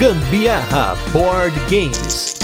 Gambiarra Board Games.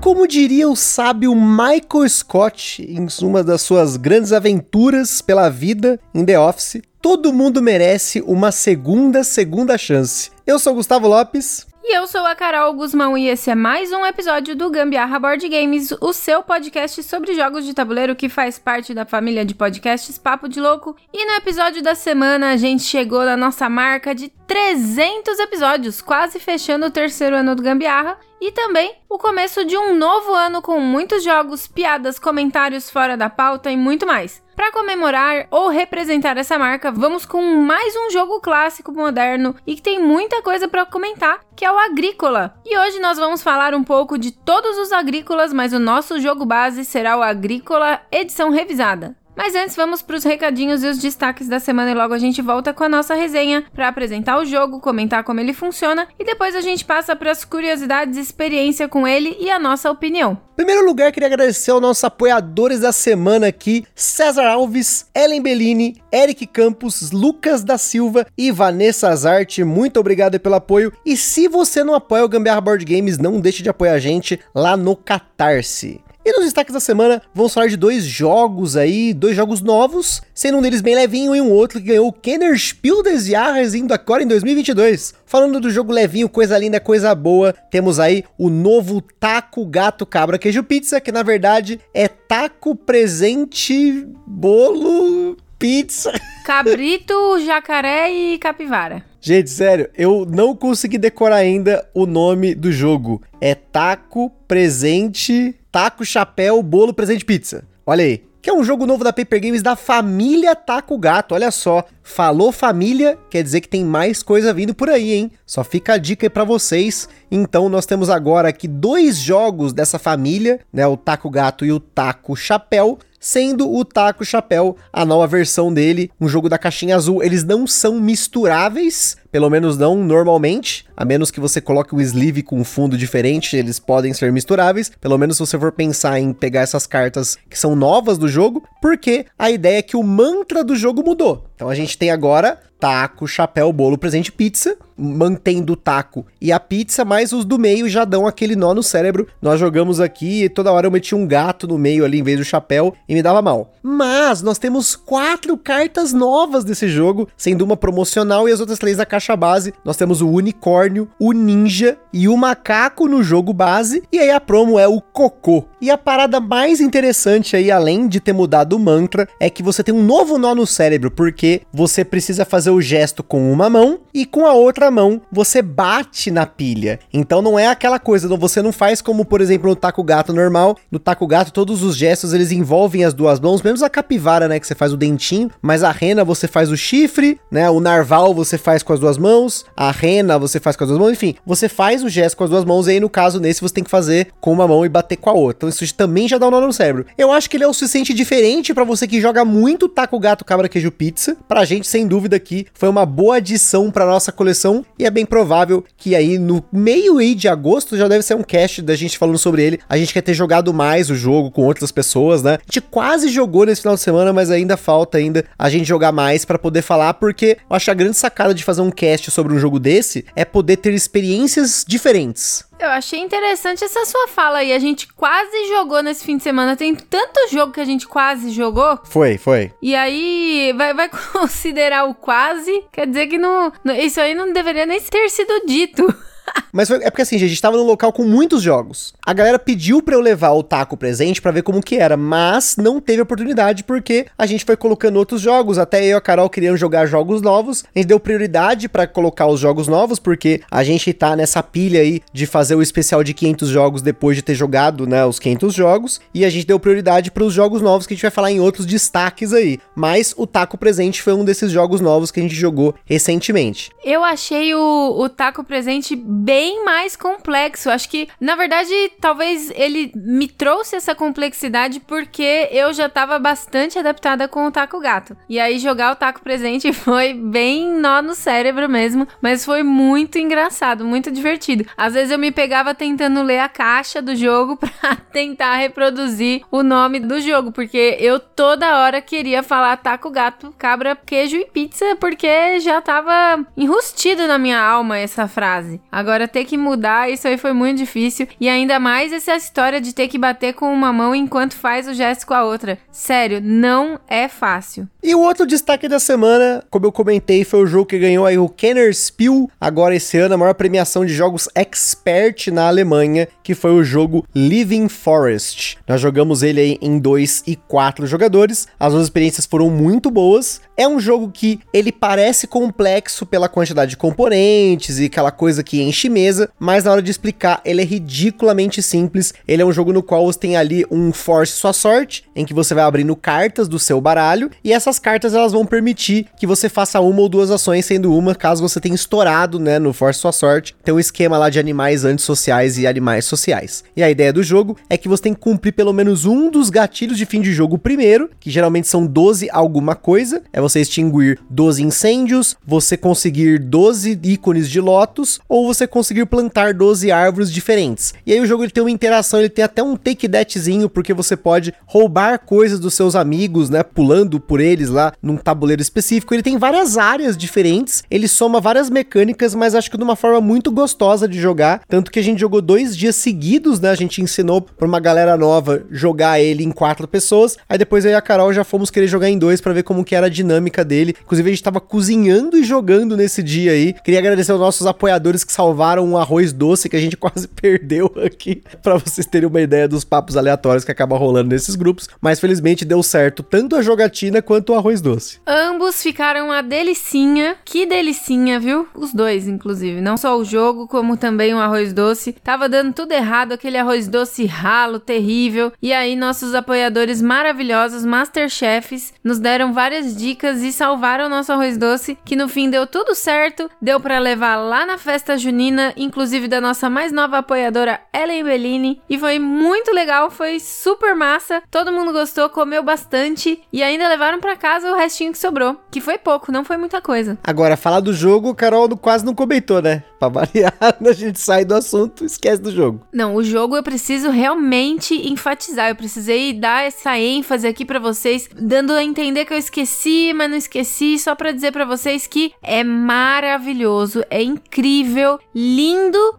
Como diria o sábio Michael Scott em uma das suas grandes aventuras pela vida em The Office, todo mundo merece uma segunda, segunda chance. Eu sou Gustavo Lopes. E eu sou a Carol Guzmão e esse é mais um episódio do Gambiarra Board Games, o seu podcast sobre jogos de tabuleiro que faz parte da família de podcasts Papo de Louco. E no episódio da semana a gente chegou na nossa marca de 300 episódios, quase fechando o terceiro ano do Gambiarra. E também o começo de um novo ano com muitos jogos, piadas, comentários fora da pauta e muito mais. Para comemorar ou representar essa marca, vamos com mais um jogo clássico moderno e que tem muita coisa para comentar, que é o Agrícola. E hoje nós vamos falar um pouco de todos os agrícolas, mas o nosso jogo base será o Agrícola edição revisada. Mas antes vamos para os recadinhos e os destaques da semana e logo a gente volta com a nossa resenha para apresentar o jogo, comentar como ele funciona e depois a gente passa para as curiosidades experiência com ele e a nossa opinião. Em primeiro lugar, queria agradecer aos nossos apoiadores da semana aqui, César Alves, Ellen Bellini, Eric Campos, Lucas da Silva e Vanessa Azarte. Muito obrigado pelo apoio. E se você não apoia o Gambiarra Board Games, não deixe de apoiar a gente lá no Catarse. E nos destaques da semana, vamos falar de dois jogos aí, dois jogos novos, sendo um deles bem levinho e um outro que ganhou o Kenner Spiel des Jahres indo agora em 2022. Falando do jogo levinho, coisa linda, coisa boa, temos aí o novo Taco Gato Cabra Queijo Pizza, que na verdade é taco presente bolo pizza. Cabrito, jacaré e capivara. Gente, sério, eu não consegui decorar ainda o nome do jogo. É taco presente Taco Chapéu Bolo Presente Pizza. Olha aí. Que é um jogo novo da Paper Games da família Taco Gato. Olha só. Falou família, quer dizer que tem mais coisa vindo por aí, hein? Só fica a dica aí pra vocês. Então nós temos agora aqui dois jogos dessa família, né? O Taco Gato e o Taco Chapéu sendo o Taco Chapéu a nova versão dele, um jogo da caixinha azul. Eles não são misturáveis, pelo menos não normalmente, a menos que você coloque o sleeve com um fundo diferente, eles podem ser misturáveis. Pelo menos se você for pensar em pegar essas cartas que são novas do jogo, porque a ideia é que o mantra do jogo mudou. Então a gente tem agora taco, chapéu, bolo, presente, pizza, mantendo o taco e a pizza, mas os do meio já dão aquele nó no cérebro. Nós jogamos aqui e toda hora eu meti um gato no meio ali em vez do chapéu e me dava mal. Mas nós temos quatro cartas novas desse jogo, sendo uma promocional e as outras três da caixa base. Nós temos o unicórnio, o ninja e o macaco no jogo base, e aí a promo é o cocô. E a parada mais interessante aí, além de ter mudado o mantra, é que você tem um novo nó no cérebro, porque você precisa fazer o gesto com uma mão e com a outra mão você bate na pilha. Então não é aquela coisa, você não faz como, por exemplo, no taco gato normal. No taco gato, todos os gestos eles envolvem as duas mãos, menos a capivara, né, que você faz o dentinho, mas a rena você faz o chifre, né? O narval você faz com as duas mãos, a rena você faz com as duas mãos, enfim, você faz o gesto com as duas mãos e aí no caso nesse você tem que fazer com uma mão e bater com a outra. Isso também já dá um nó no cérebro. Eu acho que ele é o suficiente diferente para você que joga muito taco gato cabra queijo pizza. Pra gente, sem dúvida aqui, foi uma boa adição para nossa coleção e é bem provável que aí no meio aí de agosto já deve ser um cast da gente falando sobre ele. A gente quer ter jogado mais o jogo com outras pessoas, né? A gente quase jogou nesse final de semana, mas ainda falta ainda a gente jogar mais para poder falar, porque eu acho a grande sacada de fazer um cast sobre um jogo desse é poder ter experiências diferentes. Eu achei interessante essa sua fala aí. A gente quase jogou nesse fim de semana. Tem tanto jogo que a gente quase jogou. Foi, foi. E aí, vai, vai considerar o quase? Quer dizer que não, isso aí não deveria nem ter sido dito. Mas foi, é porque assim, a gente tava num local com muitos jogos. A galera pediu pra eu levar o taco presente para ver como que era, mas não teve oportunidade porque a gente foi colocando outros jogos. Até eu e a Carol queriam jogar jogos novos. A gente deu prioridade para colocar os jogos novos porque a gente tá nessa pilha aí de fazer o especial de 500 jogos depois de ter jogado, né, os 500 jogos. E a gente deu prioridade para os jogos novos que a gente vai falar em outros destaques aí. Mas o taco presente foi um desses jogos novos que a gente jogou recentemente. Eu achei o, o taco presente bem mais complexo. Acho que, na verdade, talvez ele me trouxe essa complexidade porque eu já tava bastante adaptada com o taco gato. E aí jogar o taco presente foi bem nó no cérebro mesmo, mas foi muito engraçado, muito divertido. Às vezes eu me pegava tentando ler a caixa do jogo para tentar reproduzir o nome do jogo, porque eu toda hora queria falar taco gato, cabra, queijo e pizza, porque já tava enrustido na minha alma essa frase. Agora ter que mudar, isso aí foi muito difícil. E ainda mais essa história de ter que bater com uma mão enquanto faz o gesto com a outra. Sério, não é fácil. E o outro destaque da semana, como eu comentei, foi o jogo que ganhou aí o Kenner Spiel, agora esse ano, a maior premiação de jogos expert na Alemanha, que foi o jogo Living Forest. Nós jogamos ele aí em 2 e 4 jogadores, as duas experiências foram muito boas. É um jogo que ele parece complexo pela quantidade de componentes e aquela coisa que enche mesa, mas na hora de explicar, ele é ridiculamente simples. Ele é um jogo no qual você tem ali um force sua sorte, em que você vai abrindo cartas do seu baralho, e essas cartas elas vão permitir que você faça uma ou duas ações, sendo uma caso você tenha estourado, né, no force sua sorte. Tem um esquema lá de animais antissociais e animais sociais. E a ideia do jogo é que você tem que cumprir pelo menos um dos gatilhos de fim de jogo primeiro, que geralmente são 12 alguma coisa, é você extinguir 12 incêndios, você conseguir 12 ícones de lotus, ou você conseguir plantar 12 árvores diferentes. E aí o jogo ele tem uma interação, ele tem até um take thatzinho, porque você pode roubar coisas dos seus amigos, né, pulando por eles lá num tabuleiro específico. Ele tem várias áreas diferentes, ele soma várias mecânicas, mas acho que de uma forma muito gostosa de jogar, tanto que a gente jogou dois dias seguidos, né, a gente ensinou pra uma galera nova jogar ele em quatro pessoas, aí depois eu e a Carol já fomos querer jogar em dois para ver como que era a dinâmica dele. Inclusive a gente tava cozinhando e jogando nesse dia aí. Queria agradecer aos nossos apoiadores que salvaram um arroz doce que a gente quase perdeu aqui, para vocês terem uma ideia dos papos aleatórios que acabam rolando nesses grupos, mas felizmente deu certo tanto a jogatina quanto o arroz doce. Ambos ficaram uma delicinha. Que delicinha, viu? Os dois, inclusive. Não só o jogo, como também o arroz doce. Tava dando tudo errado, aquele arroz doce ralo, terrível. E aí, nossos apoiadores maravilhosos, Masterchefs, nos deram várias dicas e salvaram o nosso arroz doce, que no fim deu tudo certo. Deu para levar lá na festa junina, inclusive da nossa mais nova apoiadora, Ellen Bellini. E foi muito legal, foi super massa. Todo mundo gostou, comeu bastante. E ainda levaram para casa o restinho que sobrou. Que foi pouco, não foi muita coisa. Agora, falar do jogo, Carol quase não comentou, né? Pra variar, a gente sai do assunto esquece do jogo. Não, o jogo eu preciso realmente enfatizar. Eu precisei dar essa ênfase aqui para vocês, dando a entender que eu esqueci, mas não esqueci, só para dizer para vocês que é maravilhoso, é incrível, lindo,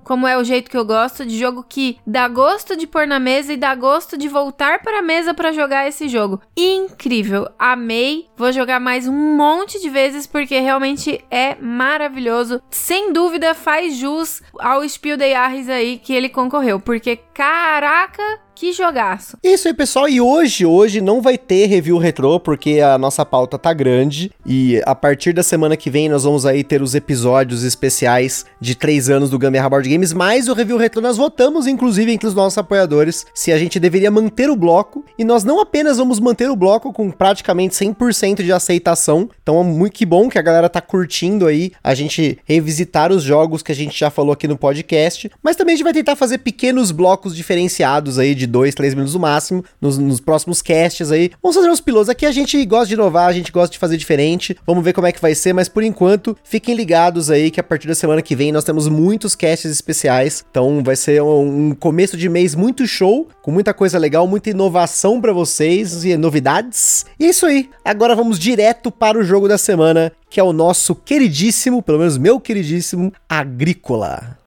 como é o jeito que eu gosto de jogo que dá gosto de pôr na mesa e dá gosto de voltar para a mesa para jogar esse jogo. Incrível, amei. Vou jogar mais um monte de vezes porque realmente é maravilhoso. Sem dúvida faz jus ao Spiel des Jahres aí que ele concorreu, porque caraca, que jogaço. Isso aí, pessoal. E hoje, hoje não vai ter review retrô, porque a nossa pauta tá grande. E a partir da semana que vem, nós vamos aí ter os episódios especiais de três anos do Gambiarra Board Games. Mas o review retrô nós votamos, inclusive, entre os nossos apoiadores, se a gente deveria manter o bloco. E nós não apenas vamos manter o bloco com praticamente 100% de aceitação. Então é muito que bom que a galera tá curtindo aí a gente revisitar os jogos que a gente já falou aqui no podcast. Mas também a gente vai tentar fazer pequenos blocos diferenciados aí de dois, três minutos no máximo, nos, nos, próximos casts aí. Vamos fazer uns pilotos. Aqui a gente gosta de inovar, a gente gosta de fazer diferente. Vamos ver como é que vai ser, mas por enquanto, fiquem ligados aí que a partir da semana que vem nós temos muitos casts especiais. Então vai ser um, um começo de mês muito show, com muita coisa legal, muita inovação para vocês e novidades. E é isso aí. Agora vamos direto para o jogo da semana, que é o nosso queridíssimo, pelo menos meu queridíssimo, Agrícola.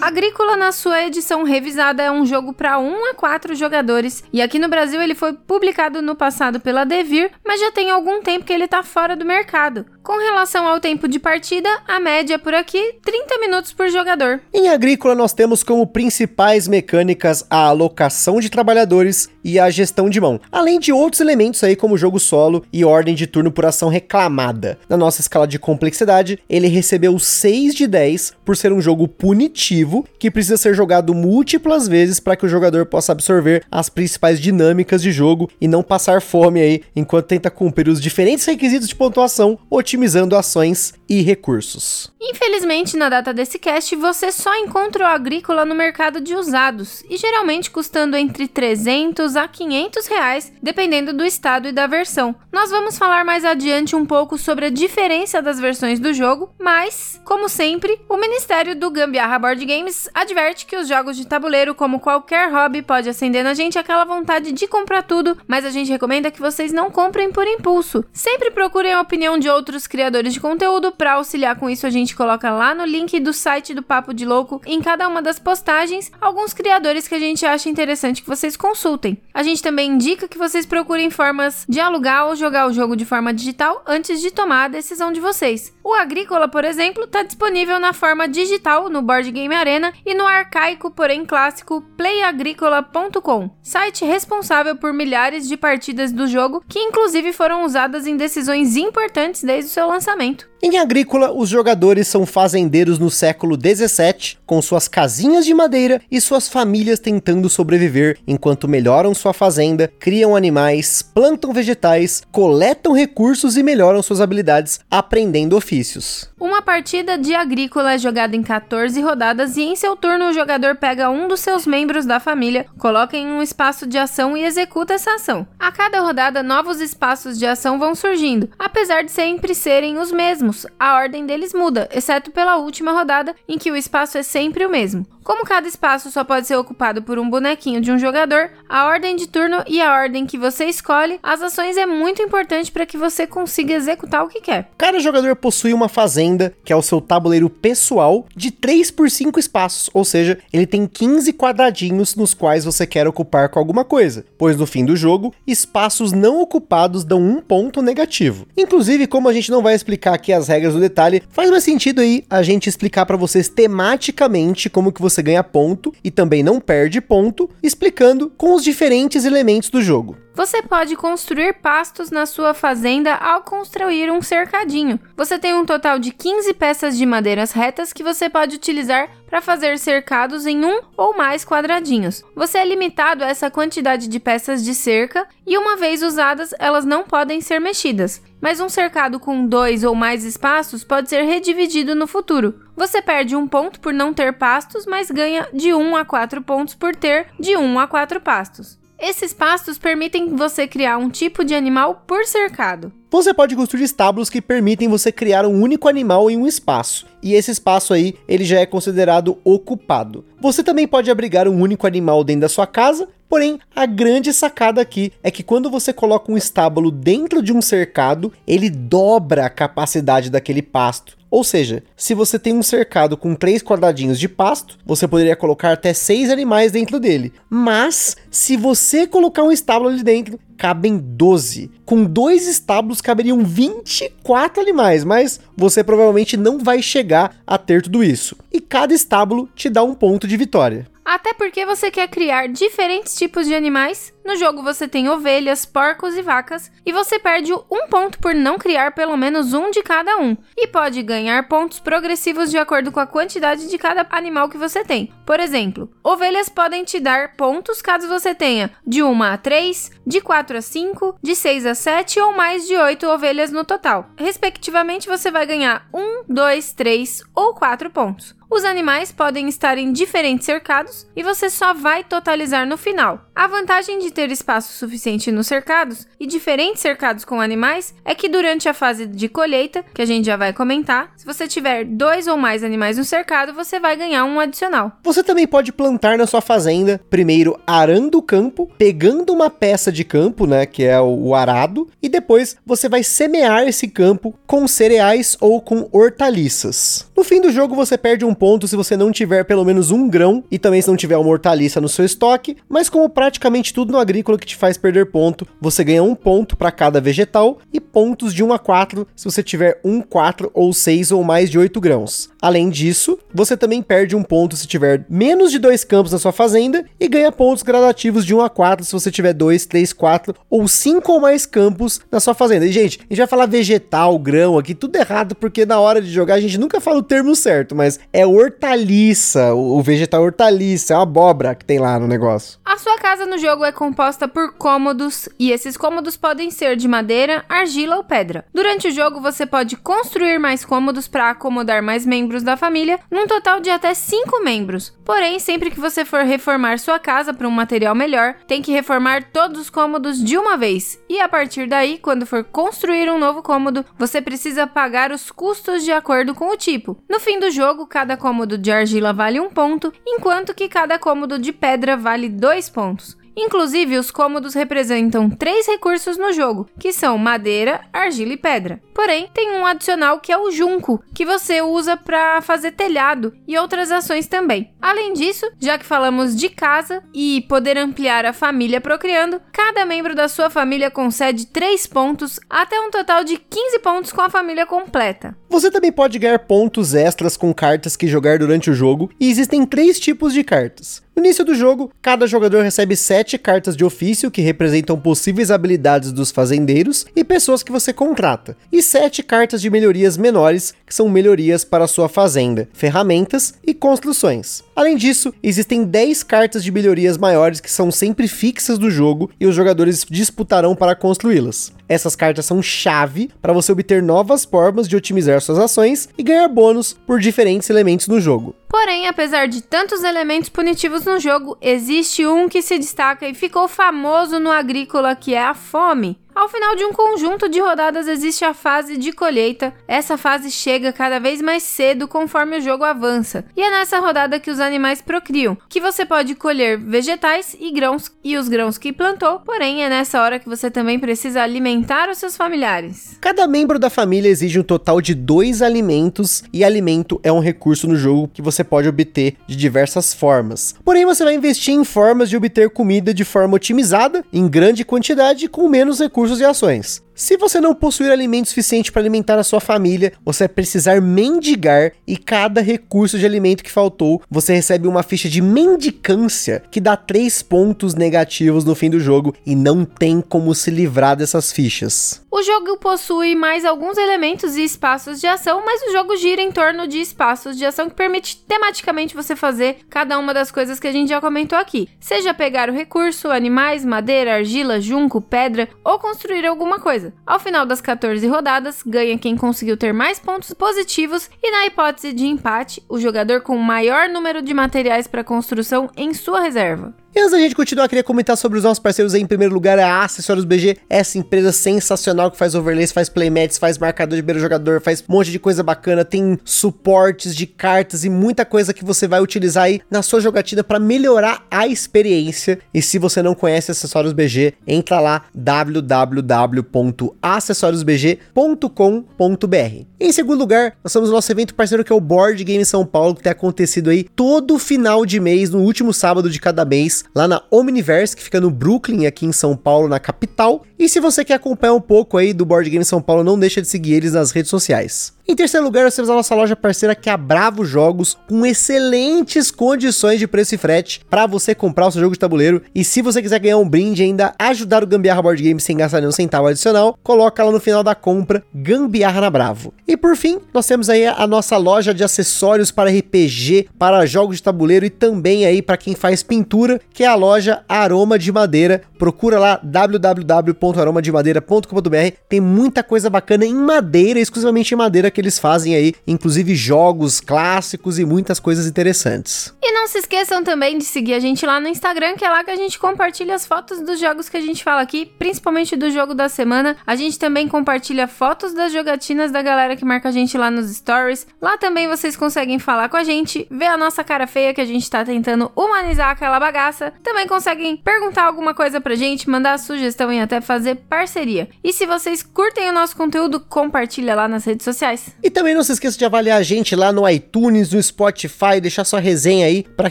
Agrícola, na sua edição revisada, é um jogo para 1 a 4 jogadores, e aqui no Brasil ele foi publicado no passado pela Devir, mas já tem algum tempo que ele tá fora do mercado. Com relação ao tempo de partida, a média por aqui, 30 minutos por jogador. Em Agrícola, nós temos como principais mecânicas a alocação de trabalhadores e a gestão de mão, além de outros elementos aí como jogo solo e ordem de turno por ação reclamada. Na nossa escala de complexidade, ele recebeu 6 de 10 por ser um jogo punitivo que precisa ser jogado múltiplas vezes para que o jogador possa absorver as principais dinâmicas de jogo e não passar fome aí enquanto tenta cumprir os diferentes requisitos de pontuação, otimizando ações e recursos. Infelizmente, na data desse cast, você só encontra o agrícola no mercado de usados e geralmente custando entre 300 a 500 reais, dependendo do estado e da versão. Nós vamos falar mais adiante um pouco sobre a diferença das versões do jogo, mas, como sempre, o Ministério do Gambiarra Board Games adverte que os jogos de tabuleiro, como qualquer hobby, pode acender na gente aquela vontade de comprar tudo, mas a gente recomenda que vocês não comprem por impulso. Sempre procurem a opinião de outros criadores de conteúdo para auxiliar com isso a gente coloca lá no link do site do Papo de Louco em cada uma das postagens alguns criadores que a gente acha interessante que vocês consultem. A gente também indica que vocês procurem formas de alugar ou jogar o jogo de forma digital antes de tomar a decisão de vocês. O Agrícola, por exemplo, está disponível na forma digital no Board Game Arena e no arcaico, porém clássico, playagricola.com, site responsável por milhares de partidas do jogo que inclusive foram usadas em decisões importantes desde seu lançamento. Em Agrícola, os jogadores são fazendeiros no século 17, com suas casinhas de madeira e suas famílias tentando sobreviver enquanto melhoram sua fazenda, criam animais, plantam vegetais, coletam recursos e melhoram suas habilidades aprendendo ofícios. Uma partida de Agrícola é jogada em 14 rodadas e em seu turno o jogador pega um dos seus membros da família, coloca em um espaço de ação e executa essa ação. A cada rodada, novos espaços de ação vão surgindo, apesar de sempre serem os mesmos a ordem deles muda, exceto pela última rodada, em que o espaço é sempre o mesmo. Como cada espaço só pode ser ocupado por um bonequinho de um jogador, a ordem de turno e a ordem que você escolhe, as ações é muito importante para que você consiga executar o que quer. Cada jogador possui uma fazenda, que é o seu tabuleiro pessoal, de 3 por 5 espaços, ou seja, ele tem 15 quadradinhos nos quais você quer ocupar com alguma coisa, pois no fim do jogo, espaços não ocupados dão um ponto negativo. Inclusive, como a gente não vai explicar aqui as regras do detalhe, faz mais sentido aí a gente explicar para vocês tematicamente como que você ganha ponto e também não perde ponto, explicando com os diferentes elementos do jogo. Você pode construir pastos na sua fazenda ao construir um cercadinho. Você tem um total de 15 peças de madeiras retas que você pode utilizar para fazer cercados em um ou mais quadradinhos. Você é limitado a essa quantidade de peças de cerca e, uma vez usadas, elas não podem ser mexidas. Mas um cercado com dois ou mais espaços pode ser redividido no futuro. Você perde um ponto por não ter pastos, mas ganha de 1 a 4 pontos por ter de 1 a 4 pastos. Esses pastos permitem você criar um tipo de animal por cercado. Você pode construir estábulos que permitem você criar um único animal em um espaço, e esse espaço aí, ele já é considerado ocupado. Você também pode abrigar um único animal dentro da sua casa, porém, a grande sacada aqui é que quando você coloca um estábulo dentro de um cercado, ele dobra a capacidade daquele pasto. Ou seja, se você tem um cercado com três quadradinhos de pasto, você poderia colocar até seis animais dentro dele. Mas, se você colocar um estábulo ali dentro, cabem 12. Com dois estábulos caberiam 24 animais, mas você provavelmente não vai chegar a ter tudo isso. E cada estábulo te dá um ponto de vitória. Até porque você quer criar diferentes tipos de animais. No jogo você tem ovelhas, porcos e vacas, e você perde um ponto por não criar pelo menos um de cada um, e pode ganhar pontos progressivos de acordo com a quantidade de cada animal que você tem. Por exemplo, ovelhas podem te dar pontos caso você tenha de 1 a 3, de 4 a 5, de 6 a 7 ou mais de 8 ovelhas no total. Respectivamente, você vai ganhar 1, 2, 3 ou 4 pontos. Os animais podem estar em diferentes cercados e você só vai totalizar no final. A vantagem de ter espaço suficiente nos cercados e diferentes cercados com animais é que durante a fase de colheita, que a gente já vai comentar, se você tiver dois ou mais animais no cercado, você vai ganhar um adicional. Você também pode plantar na sua fazenda, primeiro arando o campo, pegando uma peça de campo, né, que é o arado, e depois você vai semear esse campo com cereais ou com hortaliças. No fim do jogo você perde um ponto se você não tiver pelo menos um grão e também se não tiver uma hortaliça no seu estoque, mas como praticamente tudo no agrícola que te faz perder ponto, você ganha um ponto para cada vegetal e pontos de 1 a 4 se você tiver 1, 4 ou 6 ou mais de 8 grãos. Além disso, você também perde um ponto se tiver menos de dois campos na sua fazenda e ganha pontos gradativos de 1 a 4 se você tiver 2, 3, 4 ou 5 ou mais campos na sua fazenda. E gente, a gente vai falar vegetal, grão aqui, tudo errado porque na hora de jogar a gente nunca fala o termo certo, mas é hortaliça, o vegetal hortaliça, é uma abóbora que tem lá no negócio. A sua casa no jogo é composta por cômodos e esses cômodos podem ser de madeira, argila ou pedra. Durante o jogo você pode construir mais cômodos para acomodar mais membros da família, num total de até 5 membros. Porém, sempre que você for reformar sua casa para um material melhor, tem que reformar todos os cômodos de uma vez. E a partir daí, quando for construir um novo cômodo, você precisa pagar os custos de acordo com o tipo. No fim do jogo, cada cômodo de argila vale um ponto, enquanto que cada cômodo de pedra vale dois pontos. Inclusive, os cômodos representam três recursos no jogo, que são madeira, argila e pedra. Porém, tem um adicional que é o junco, que você usa para fazer telhado e outras ações também. Além disso, já que falamos de casa e poder ampliar a família procriando, cada membro da sua família concede 3 pontos até um total de 15 pontos com a família completa. Você também pode ganhar pontos extras com cartas que jogar durante o jogo, e existem três tipos de cartas. No início do jogo, cada jogador recebe 7 cartas de ofício que representam possíveis habilidades dos fazendeiros e pessoas que você contrata, e 7 cartas de melhorias menores, que são melhorias para sua fazenda, ferramentas e construções. Além disso, existem 10 cartas de melhorias maiores que são sempre fixas do jogo e os jogadores disputarão para construí-las. Essas cartas são chave para você obter novas formas de otimizar suas ações e ganhar bônus por diferentes elementos no jogo. Porém, apesar de tantos elementos punitivos no jogo, existe um que se destaca e ficou famoso no agrícola, que é a fome. Ao final de um conjunto de rodadas existe a fase de colheita. Essa fase chega cada vez mais cedo conforme o jogo avança. E é nessa rodada que os animais procriam, que você pode colher vegetais e grãos e os grãos que plantou, porém é nessa hora que você também precisa alimentar os seus familiares. Cada membro da família exige um total de dois alimentos e alimento é um recurso no jogo que você pode obter de diversas formas. Porém, você vai investir em formas de obter comida de forma otimizada, em grande quantidade com menos recursos recursos e ações. Se você não possuir alimento suficiente para alimentar a sua família, você vai precisar mendigar e cada recurso de alimento que faltou, você recebe uma ficha de mendicância que dá 3 pontos negativos no fim do jogo e não tem como se livrar dessas fichas. O jogo possui mais alguns elementos e espaços de ação, mas o jogo gira em torno de espaços de ação que permite tematicamente você fazer cada uma das coisas que a gente já comentou aqui. Seja pegar o recurso, animais, madeira, argila, junco, pedra ou construir alguma coisa. Ao final das 14 rodadas, ganha quem conseguiu ter mais pontos positivos e na hipótese de empate, o jogador com maior número de materiais para construção em sua reserva. Antes da gente continuar, queria comentar sobre os nossos parceiros aí. Em primeiro lugar, a Acessórios BG, essa empresa sensacional que faz overlays, faz playmats, faz marcador de beira jogador, faz um monte de coisa bacana, tem suportes de cartas e muita coisa que você vai utilizar aí na sua jogatina para melhorar a experiência. E se você não conhece Acessórios BG, entra lá www.acessoriosbg.com.br. Em segundo lugar, nós temos o nosso evento parceiro que é o Board Game São Paulo, que tem acontecido aí todo final de mês, no último sábado de cada mês lá na Omniverse, que fica no Brooklyn, aqui em São Paulo, na capital. E se você quer acompanhar um pouco aí do Board Game São Paulo, não deixa de seguir eles nas redes sociais. Em terceiro lugar, nós temos a nossa loja parceira que é a Bravo Jogos, com excelentes condições de preço e frete para você comprar o seu jogo de tabuleiro. E se você quiser ganhar um brinde ainda ajudar o Gambiarra Board Game sem gastar nenhum centavo adicional, coloca lá no final da compra Gambiarra na Bravo. E por fim, nós temos aí a nossa loja de acessórios para RPG, para jogos de tabuleiro e também aí para quem faz pintura, que é a loja Aroma de Madeira. Procura lá www.aromademadeira.com.br. Tem muita coisa bacana em madeira, exclusivamente em madeira que eles fazem aí, inclusive jogos clássicos e muitas coisas interessantes. E não se esqueçam também de seguir a gente lá no Instagram, que é lá que a gente compartilha as fotos dos jogos que a gente fala aqui, principalmente do jogo da semana. A gente também compartilha fotos das jogatinas da galera que marca a gente lá nos stories. Lá também vocês conseguem falar com a gente, ver a nossa cara feia que a gente tá tentando humanizar aquela bagaça. Também conseguem perguntar alguma coisa pra gente, mandar sugestão e até fazer parceria. E se vocês curtem o nosso conteúdo, compartilha lá nas redes sociais. E também não se esqueça de avaliar a gente lá no iTunes, no Spotify, deixar sua resenha aí para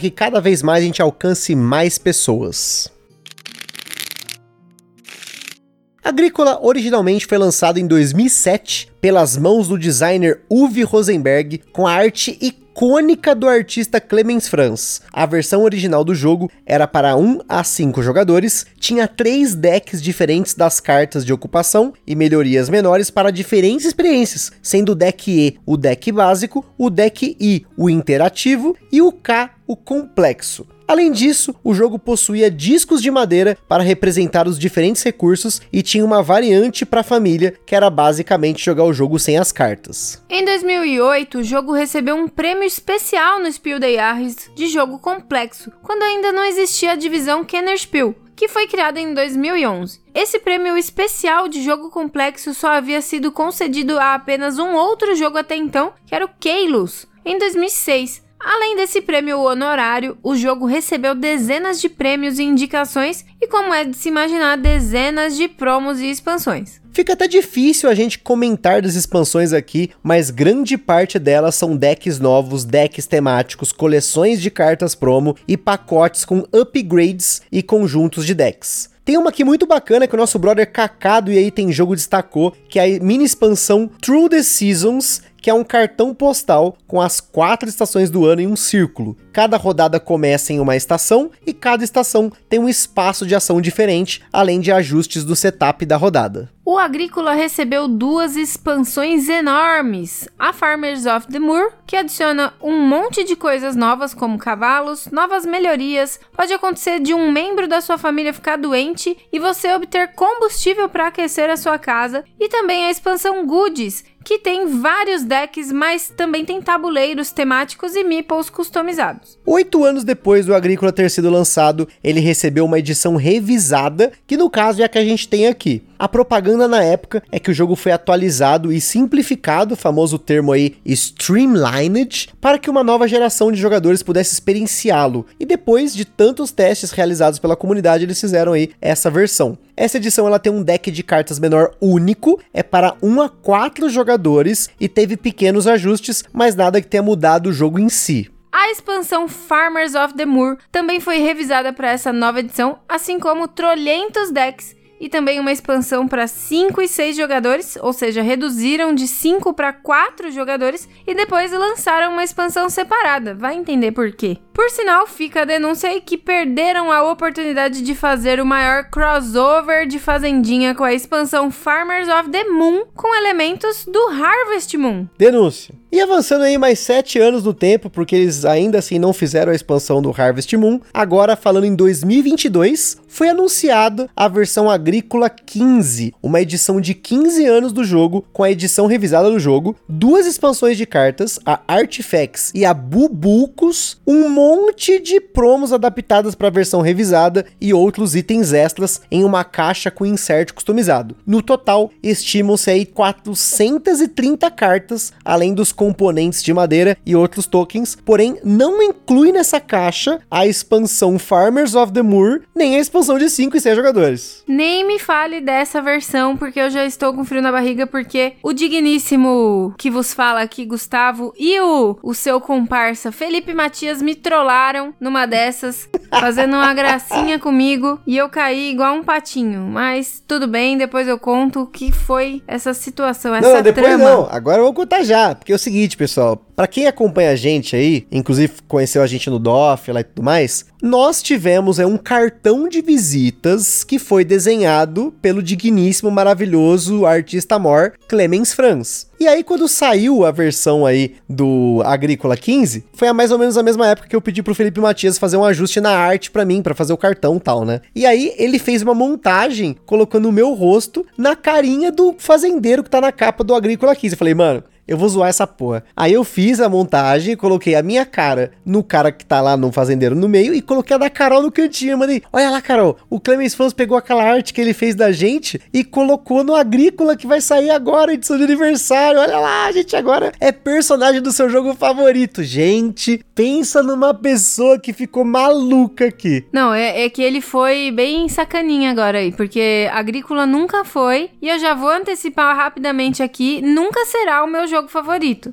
que cada vez mais a gente alcance mais pessoas. Agrícola originalmente foi lançado em 2007 pelas mãos do designer Uwe Rosenberg com a arte icônica do artista Clemens Franz. A versão original do jogo era para 1 a 5 jogadores, tinha três decks diferentes das cartas de ocupação e melhorias menores para diferentes experiências, sendo o deck E o deck básico, o deck I o interativo e o K o complexo. Além disso, o jogo possuía discos de madeira para representar os diferentes recursos e tinha uma variante para a família, que era basicamente jogar o jogo sem as cartas. Em 2008, o jogo recebeu um prêmio especial no Spiel des Jahres de jogo complexo, quando ainda não existia a divisão Kenner Spiel, que foi criada em 2011. Esse prêmio especial de jogo complexo só havia sido concedido a apenas um outro jogo até então, que era o Keylus, em 2006. Além desse prêmio honorário, o jogo recebeu dezenas de prêmios e indicações e, como é de se imaginar, dezenas de promos e expansões. Fica até difícil a gente comentar das expansões aqui, mas grande parte delas são decks novos, decks temáticos, coleções de cartas promo e pacotes com upgrades e conjuntos de decks. Tem uma aqui muito bacana que o nosso brother Cacado e aí tem jogo destacou, que é a mini expansão Through the Seasons, que é um cartão postal com as quatro estações do ano em um círculo. Cada rodada começa em uma estação e cada estação tem um espaço de ação diferente, além de ajustes do setup da rodada. O Agrícola recebeu duas expansões enormes. A Farmers of the Moor, que adiciona um monte de coisas novas, como cavalos, novas melhorias. Pode acontecer de um membro da sua família ficar doente e você obter combustível para aquecer a sua casa. E também a expansão Goodies, que tem vários decks, mas também tem tabuleiros temáticos e meeples customizados. Oito anos depois do Agrícola ter sido lançado, ele recebeu uma edição revisada, que no caso é a que a gente tem aqui. A propaganda na época é que o jogo foi atualizado e simplificado, famoso termo aí streamlined, para que uma nova geração de jogadores pudesse experienciá-lo. E depois de tantos testes realizados pela comunidade, eles fizeram aí essa versão. Essa edição ela tem um deck de cartas menor único, é para 1 a 4 jogadores e teve pequenos ajustes, mas nada que tenha mudado o jogo em si. A expansão Farmers of the Moor também foi revisada para essa nova edição, assim como trolhentos decks e também uma expansão para 5 e 6 jogadores, ou seja, reduziram de 5 para 4 jogadores e depois lançaram uma expansão separada. Vai entender por quê. Por sinal, fica a denúncia aí que perderam a oportunidade de fazer o maior crossover de Fazendinha com a expansão Farmers of the Moon com elementos do Harvest Moon. Denúncia. E avançando aí mais 7 anos no tempo, porque eles ainda assim não fizeram a expansão do Harvest Moon, agora falando em 2022, foi anunciada a versão agrícola 15, uma edição de 15 anos do jogo, com a edição revisada do jogo, duas expansões de cartas, a Artifacts e a Bubucos, um monte de promos adaptadas para a versão revisada e outros itens extras em uma caixa com insert customizado. No total, estimam-se aí 430 cartas, além dos componentes de madeira e outros tokens, porém não inclui nessa caixa a expansão Farmers of the Moor, nem a expansão de 5 e 6 jogadores. Nem me fale dessa versão, porque eu já estou com frio na barriga, porque o digníssimo que vos fala aqui, Gustavo, e o, o seu comparsa Felipe Matias me trollaram numa dessas, fazendo uma gracinha comigo, e eu caí igual um patinho. Mas tudo bem, depois eu conto o que foi essa situação, essa não, depois trama. não. Agora eu vou contar já, porque é o seguinte, pessoal, para quem acompanha a gente aí, inclusive conheceu a gente no DOF lá e tudo mais, nós tivemos é, um cartão de visitas que foi desenhado pelo digníssimo, maravilhoso artista mor Clemens Franz. E aí, quando saiu a versão aí do Agrícola 15, foi a mais ou menos a mesma época que eu pedi pro Felipe Matias fazer um ajuste na arte para mim, para fazer o cartão tal, né? E aí, ele fez uma montagem colocando o meu rosto na carinha do fazendeiro que tá na capa do Agrícola 15. Eu falei, mano, eu vou zoar essa porra. Aí eu fiz a montagem, coloquei a minha cara no cara que tá lá no fazendeiro no meio e coloquei a da Carol no cantinho. Eu mandei, olha lá, Carol, o Clemens Fans pegou aquela arte que ele fez da gente e colocou no Agrícola que vai sair agora, edição de aniversário. Olha lá, a gente agora é personagem do seu jogo favorito. Gente, pensa numa pessoa que ficou maluca aqui. Não, é, é que ele foi bem sacaninha agora aí, porque Agrícola nunca foi, e eu já vou antecipar rapidamente aqui, nunca será o meu jogo favorito,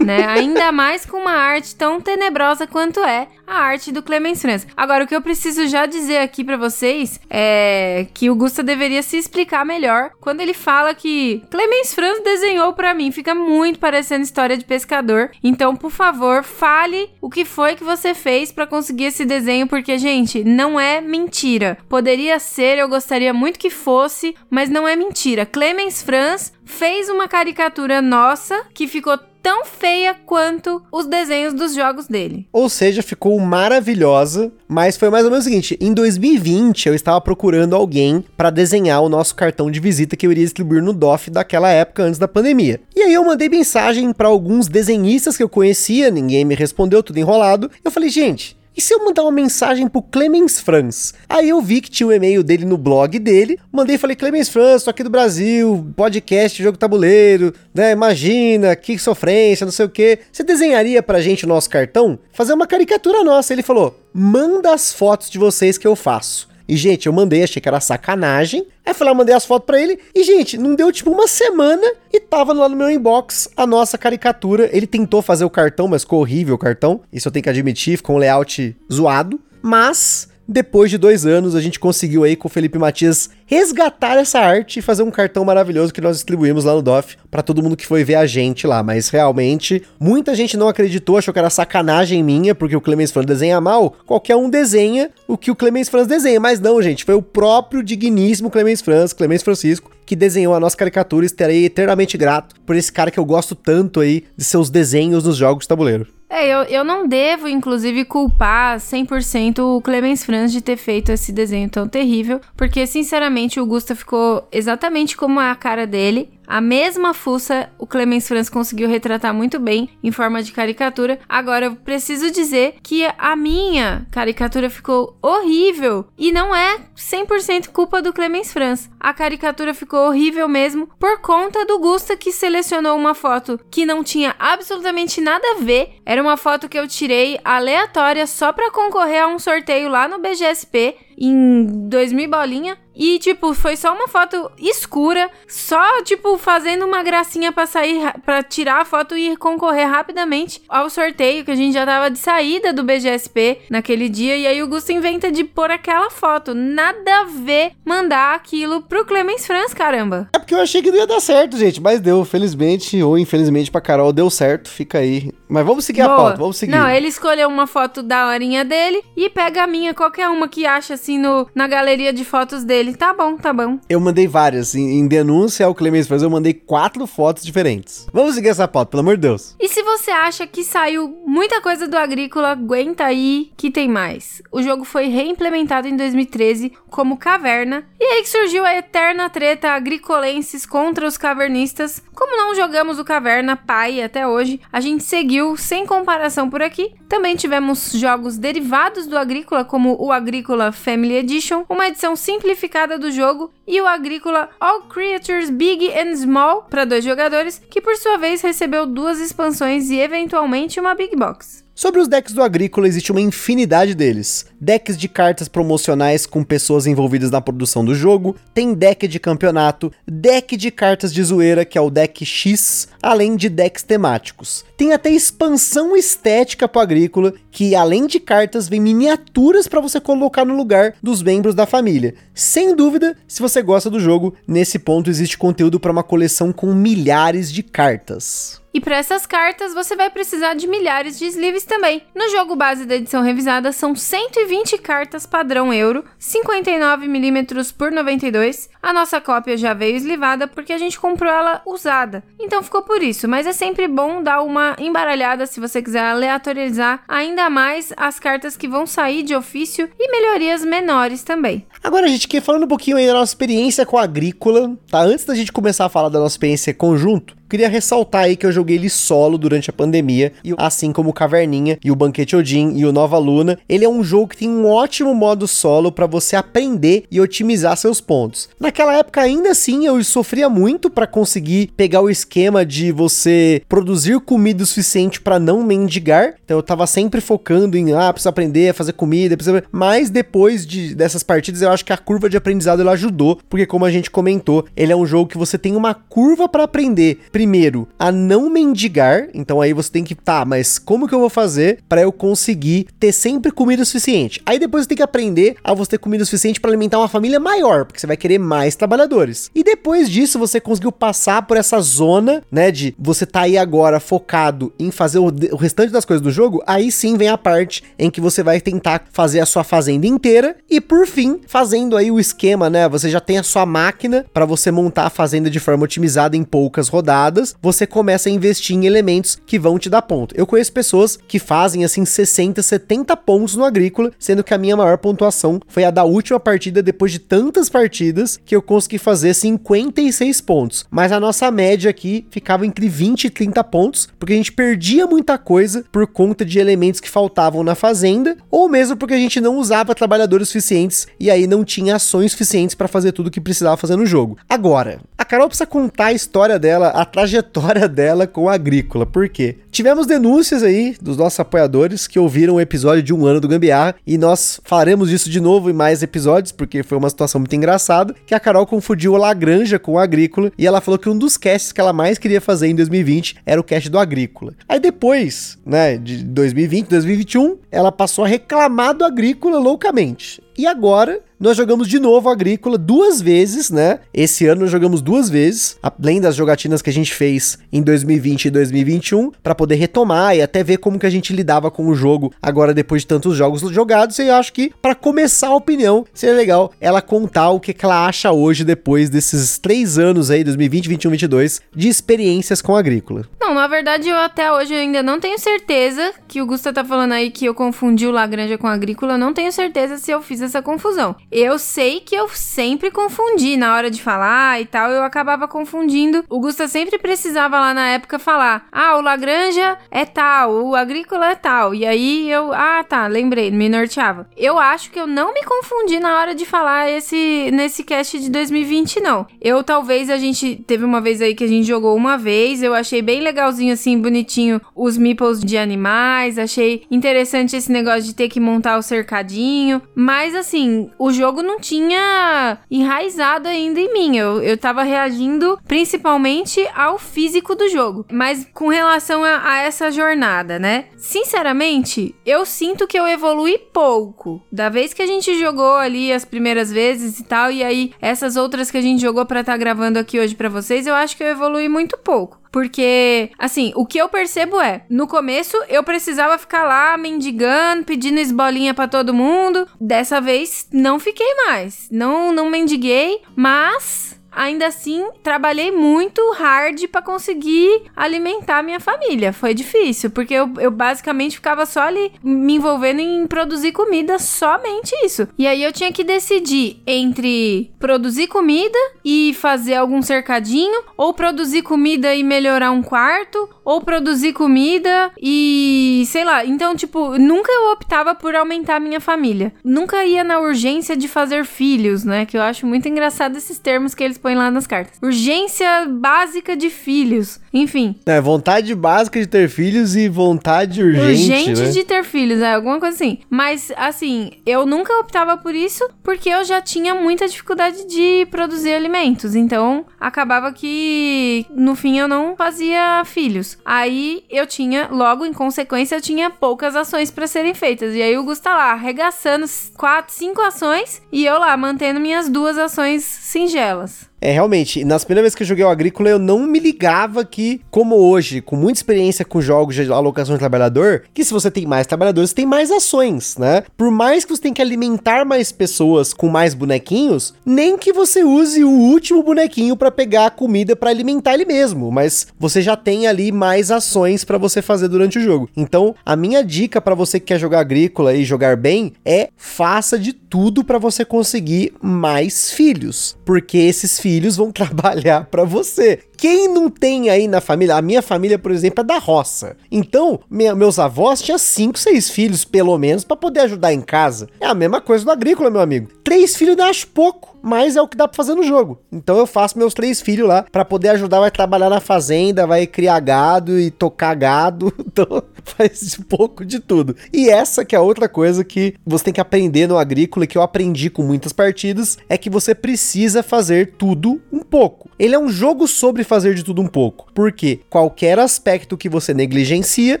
né? Ainda mais com uma arte tão tenebrosa quanto é a arte do Clemens Franz. Agora, o que eu preciso já dizer aqui para vocês é que o Gusta deveria se explicar melhor quando ele fala que Clemens Franz desenhou para mim. Fica muito parecendo história de pescador. Então, por favor, fale o que foi que você fez para conseguir esse desenho, porque, gente, não é mentira. Poderia ser, eu gostaria muito que fosse, mas não é mentira. Clemens Franz fez uma caricatura nossa que ficou tão feia quanto os desenhos dos jogos dele. Ou seja, ficou maravilhosa, mas foi mais ou menos o seguinte: em 2020 eu estava procurando alguém para desenhar o nosso cartão de visita que eu iria distribuir no DOF daquela época antes da pandemia. E aí eu mandei mensagem para alguns desenhistas que eu conhecia, ninguém me respondeu, tudo enrolado. Eu falei, gente, e se eu mandar uma mensagem pro Clemens Franz? Aí eu vi que tinha o um e-mail dele no blog dele, mandei e falei, Clemens Franz, tô aqui do Brasil, podcast, jogo tabuleiro, né, imagina, que sofrência, não sei o que. Você desenharia pra gente o nosso cartão? Fazer uma caricatura nossa. Ele falou, manda as fotos de vocês que eu faço. E, gente, eu mandei, achei que era sacanagem. Aí fui lá, mandei as fotos pra ele. E, gente, não deu tipo uma semana e tava lá no meu inbox a nossa caricatura. Ele tentou fazer o cartão, mas ficou horrível o cartão. Isso eu tenho que admitir, ficou um layout zoado. Mas depois de dois anos, a gente conseguiu aí com o Felipe Matias resgatar essa arte e fazer um cartão maravilhoso que nós distribuímos lá no DOF para todo mundo que foi ver a gente lá. Mas realmente, muita gente não acreditou, achou que era sacanagem minha, porque o Clemens Franz desenha mal. Qualquer um desenha o que o Clemens Franz desenha. Mas não, gente, foi o próprio digníssimo Clemens Franz, Clemens Francisco, que desenhou a nossa caricatura e estarei eternamente grato por esse cara que eu gosto tanto aí de seus desenhos nos jogos de tabuleiro. É, eu, eu não devo, inclusive, culpar 100% o Clemens Franz de ter feito esse desenho tão terrível, porque, sinceramente, o Gusta ficou exatamente como a cara dele. A mesma fuça o Clemens Franz conseguiu retratar muito bem em forma de caricatura. Agora eu preciso dizer que a minha caricatura ficou horrível e não é 100% culpa do Clemens Franz. A caricatura ficou horrível mesmo por conta do Gusta que selecionou uma foto que não tinha absolutamente nada a ver. Era uma foto que eu tirei aleatória só para concorrer a um sorteio lá no BGSP em 2000 bolinha. E, tipo, foi só uma foto escura, só, tipo, fazendo uma gracinha pra sair, pra tirar a foto e concorrer rapidamente ao sorteio, que a gente já tava de saída do BGSP naquele dia. E aí o Gusto inventa de pôr aquela foto. Nada a ver mandar aquilo pro Clemens Franz, caramba. É porque eu achei que não ia dar certo, gente, mas deu. Felizmente ou infelizmente pra Carol deu certo, fica aí. Mas vamos seguir Boa. a pauta, vamos seguir. Não, ele escolheu uma foto da horinha dele e pega a minha, qualquer uma que acha assim no, na galeria de fotos dele. Tá bom, tá bom. Eu mandei várias. Em, em denúncia ao Clemens Franz, eu mandei quatro fotos diferentes. Vamos seguir essa pauta, pelo amor de Deus. E se você acha que saiu muita coisa do Agrícola, aguenta aí que tem mais. O jogo foi reimplementado em 2013 como Caverna. E aí que surgiu a eterna treta agricolenses contra os cavernistas. Como não jogamos o Caverna pai até hoje, a gente seguiu sem comparação por aqui. Também tivemos jogos derivados do Agrícola, como o Agrícola Family Edition, uma edição simplificada do jogo, e o Agrícola All Creatures Big and Small para dois jogadores, que por sua vez recebeu duas expansões e eventualmente uma Big Box. Sobre os decks do Agrícola, existe uma infinidade deles. Decks de cartas promocionais com pessoas envolvidas na produção do jogo, tem deck de campeonato, deck de cartas de zoeira, que é o deck X, além de decks temáticos. Tem até expansão estética pro Agrícola, que além de cartas, vem miniaturas para você colocar no lugar dos membros da família. Sem dúvida, se você gosta do jogo, nesse ponto existe conteúdo para uma coleção com milhares de cartas. E para essas cartas você vai precisar de milhares de sleeves também. No jogo base da edição revisada são 120 cartas padrão euro, 59mm por 92. A nossa cópia já veio eslivada porque a gente comprou ela usada. Então ficou por isso, mas é sempre bom dar uma embaralhada se você quiser aleatorizar ainda mais as cartas que vão sair de ofício e melhorias menores também. Agora, gente, falando um pouquinho aí da nossa experiência com a Agrícola, tá? Antes da gente começar a falar da nossa experiência conjunto, Queria ressaltar aí que eu joguei ele solo durante a pandemia, e assim como Caverninha e o Banquete Odin e o Nova Luna, ele é um jogo que tem um ótimo modo solo para você aprender e otimizar seus pontos. Naquela época ainda assim eu sofria muito para conseguir pegar o esquema de você produzir comida o suficiente para não mendigar. Então eu tava sempre focando em ah, preciso aprender a fazer comida, preciso... mas depois de, dessas partidas eu acho que a curva de aprendizado ela ajudou, porque como a gente comentou, ele é um jogo que você tem uma curva para aprender. Primeiro, a não mendigar, então aí você tem que, tá, mas como que eu vou fazer para eu conseguir ter sempre comida suficiente? Aí depois você tem que aprender a você ter comida suficiente para alimentar uma família maior, porque você vai querer mais trabalhadores. E depois disso você conseguiu passar por essa zona, né, de você tá aí agora focado em fazer o, o restante das coisas do jogo, aí sim vem a parte em que você vai tentar fazer a sua fazenda inteira e por fim, fazendo aí o esquema, né, você já tem a sua máquina para você montar a fazenda de forma otimizada em poucas rodadas, você começa a investir em elementos que vão te dar ponto. Eu conheço pessoas que fazem assim 60, 70 pontos no agrícola, sendo que a minha maior pontuação foi a da última partida depois de tantas partidas que eu consegui fazer 56 pontos. Mas a nossa média aqui ficava entre 20 e 30 pontos, porque a gente perdia muita coisa por conta de elementos que faltavam na fazenda, ou mesmo porque a gente não usava trabalhadores suficientes e aí não tinha ações suficientes para fazer tudo que precisava fazer no jogo. Agora, a Carol precisa contar a história dela, trajetória dela com a agrícola. Por quê? Tivemos denúncias aí dos nossos apoiadores que ouviram o episódio de um ano do Gambiarra e nós faremos isso de novo em mais episódios, porque foi uma situação muito engraçada, que a Carol confundiu a Lagranja com o Agrícola e ela falou que um dos casts que ela mais queria fazer em 2020 era o cast do Agrícola. Aí depois, né, de 2020, 2021, ela passou a reclamar do Agrícola loucamente. E agora nós jogamos de novo Agrícola duas vezes, né? Esse ano nós jogamos duas vezes, além das jogatinas que a gente fez em 2020 e 2021, para poder retomar e até ver como que a gente lidava com o jogo agora depois de tantos jogos jogados. E eu acho que para começar a opinião seria legal ela contar o que, que ela acha hoje depois desses três anos aí, 2020, 21, 22, de experiências com Agrícola. Não, na verdade eu até hoje ainda não tenho certeza que o Gusta tá falando aí que eu confundi o Lagranja com Agrícola, não tenho certeza se eu fiz essa confusão. Eu sei que eu sempre confundi na hora de falar e tal, eu acabava confundindo. O Gusta sempre precisava lá na época falar: "Ah, o Lagranja é tal, o Agrícola é tal". E aí eu, ah, tá, lembrei, me norteava. Eu acho que eu não me confundi na hora de falar esse nesse cast de 2020 não. Eu talvez a gente teve uma vez aí que a gente jogou uma vez, eu achei bem legalzinho assim, bonitinho os meeples de animais, achei interessante esse negócio de ter que montar o cercadinho, mas assim, o jogo não tinha enraizado ainda em mim. Eu, eu tava reagindo principalmente ao físico do jogo. Mas com relação a, a essa jornada, né? Sinceramente, eu sinto que eu evolui pouco. Da vez que a gente jogou ali as primeiras vezes e tal, e aí essas outras que a gente jogou para estar tá gravando aqui hoje para vocês, eu acho que eu evolui muito pouco. Porque, assim, o que eu percebo é, no começo eu precisava ficar lá mendigando, pedindo esbolinha para todo mundo. Dessa vez não fiquei mais. Não, não mendiguei, mas ainda assim trabalhei muito hard para conseguir alimentar minha família. Foi difícil, porque eu, eu basicamente ficava só ali me envolvendo em produzir comida, somente isso. E aí eu tinha que decidir entre produzir comida e fazer algum cercadinho, ou produzir comida e melhorar um quarto, ou produzir comida e sei lá. Então, tipo, nunca eu optava por aumentar minha família. Nunca ia na urgência de fazer filhos, né? Que eu acho muito engraçado esses termos que eles põe lá nas cartas. Urgência básica de filhos. Enfim. É, vontade básica de ter filhos e vontade urgente. Urgente né? de ter filhos, é alguma coisa assim. Mas, assim, eu nunca optava por isso porque eu já tinha muita dificuldade de produzir alimentos. Então, acabava que no fim eu não fazia filhos. Aí eu tinha, logo em consequência, eu tinha poucas ações para serem feitas. E aí o Gusta lá arregaçando quatro, cinco ações e eu lá mantendo minhas duas ações singelas. É, realmente, nas primeiras vezes que eu joguei o Agrícola, eu não me ligava que, como hoje, com muita experiência com jogos de alocação de trabalhador, que se você tem mais trabalhadores, tem mais ações, né? Por mais que você tenha que alimentar mais pessoas com mais bonequinhos, nem que você use o último bonequinho para pegar a comida para alimentar ele mesmo, mas você já tem ali mais ações para você fazer durante o jogo. Então, a minha dica para você que quer jogar Agrícola e jogar bem é faça de tudo para você conseguir mais filhos, porque esses filhos filhos vão trabalhar para você. Quem não tem aí na família? A minha família, por exemplo, é da roça. Então, minha, meus avós tinham cinco, seis filhos, pelo menos, para poder ajudar em casa. É a mesma coisa do agrícola, meu amigo. Três filhos eu acho pouco, mas é o que dá pra fazer no jogo. Então eu faço meus três filhos lá para poder ajudar, vai trabalhar na fazenda, vai criar gado e tocar gado. Então faz um pouco de tudo. E essa que é outra coisa que você tem que aprender no agrícola e que eu aprendi com muitas partidas, é que você precisa fazer tudo um pouco. Ele é um jogo sobre fazer de tudo um pouco, porque qualquer aspecto que você negligencia,